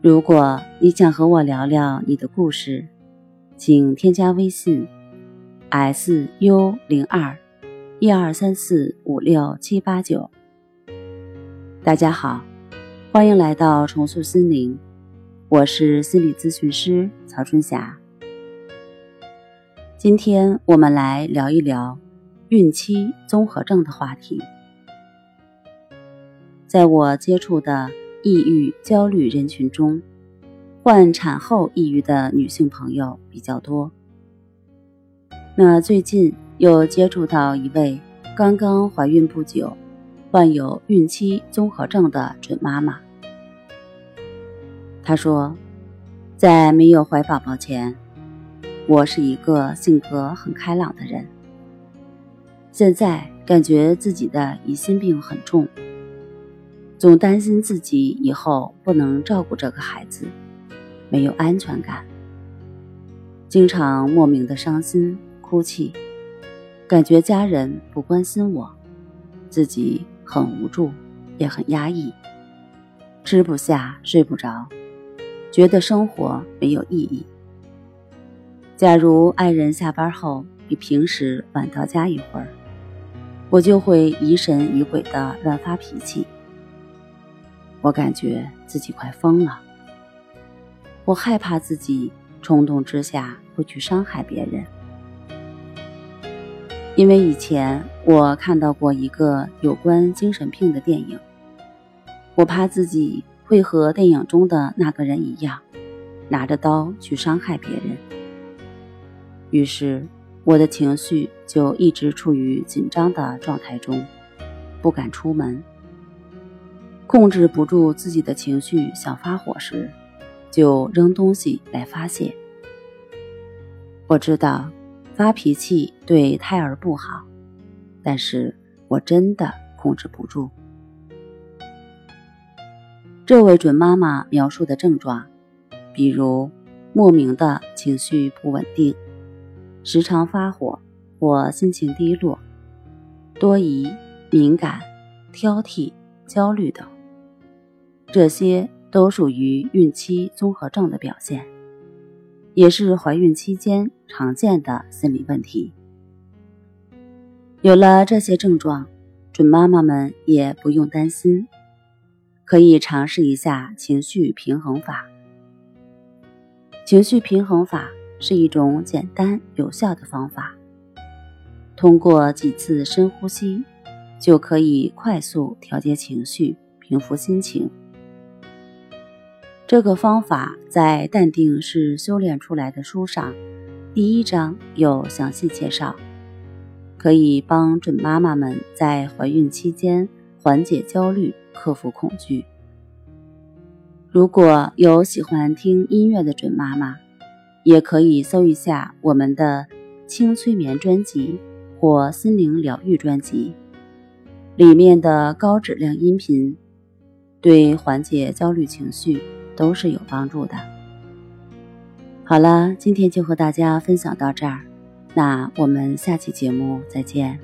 如果你想和我聊聊你的故事，请添加微信 s u 零二一二三四五六七八九。大家好，欢迎来到重塑心灵，我是心理咨询师曹春霞。今天我们来聊一聊孕期综合症的话题。在我接触的。抑郁、焦虑人群中，患产后抑郁的女性朋友比较多。那最近又接触到一位刚刚怀孕不久、患有孕期综合症的准妈妈。她说，在没有怀宝宝前，我是一个性格很开朗的人。现在感觉自己的疑心病很重。总担心自己以后不能照顾这个孩子，没有安全感，经常莫名的伤心哭泣，感觉家人不关心我，自己很无助，也很压抑，吃不下睡不着，觉得生活没有意义。假如爱人下班后比平时晚到家一会儿，我就会疑神疑鬼的乱发脾气。我感觉自己快疯了，我害怕自己冲动之下会去伤害别人，因为以前我看到过一个有关精神病的电影，我怕自己会和电影中的那个人一样，拿着刀去伤害别人，于是我的情绪就一直处于紧张的状态中，不敢出门。控制不住自己的情绪，想发火时，就扔东西来发泄。我知道发脾气对胎儿不好，但是我真的控制不住。这位准妈妈描述的症状，比如莫名的情绪不稳定，时常发火或心情低落，多疑、敏感、挑剔、焦虑等。这些都属于孕期综合症的表现，也是怀孕期间常见的心理问题。有了这些症状，准妈妈们也不用担心，可以尝试一下情绪平衡法。情绪平衡法是一种简单有效的方法，通过几次深呼吸，就可以快速调节情绪，平复心情。这个方法在《淡定是修炼出来的》书上，第一章有详细介绍，可以帮准妈妈们在怀孕期间缓解焦虑、克服恐惧。如果有喜欢听音乐的准妈妈，也可以搜一下我们的轻催眠专辑或心灵疗愈专辑，里面的高质量音频对缓解焦虑情绪。都是有帮助的。好了，今天就和大家分享到这儿，那我们下期节目再见。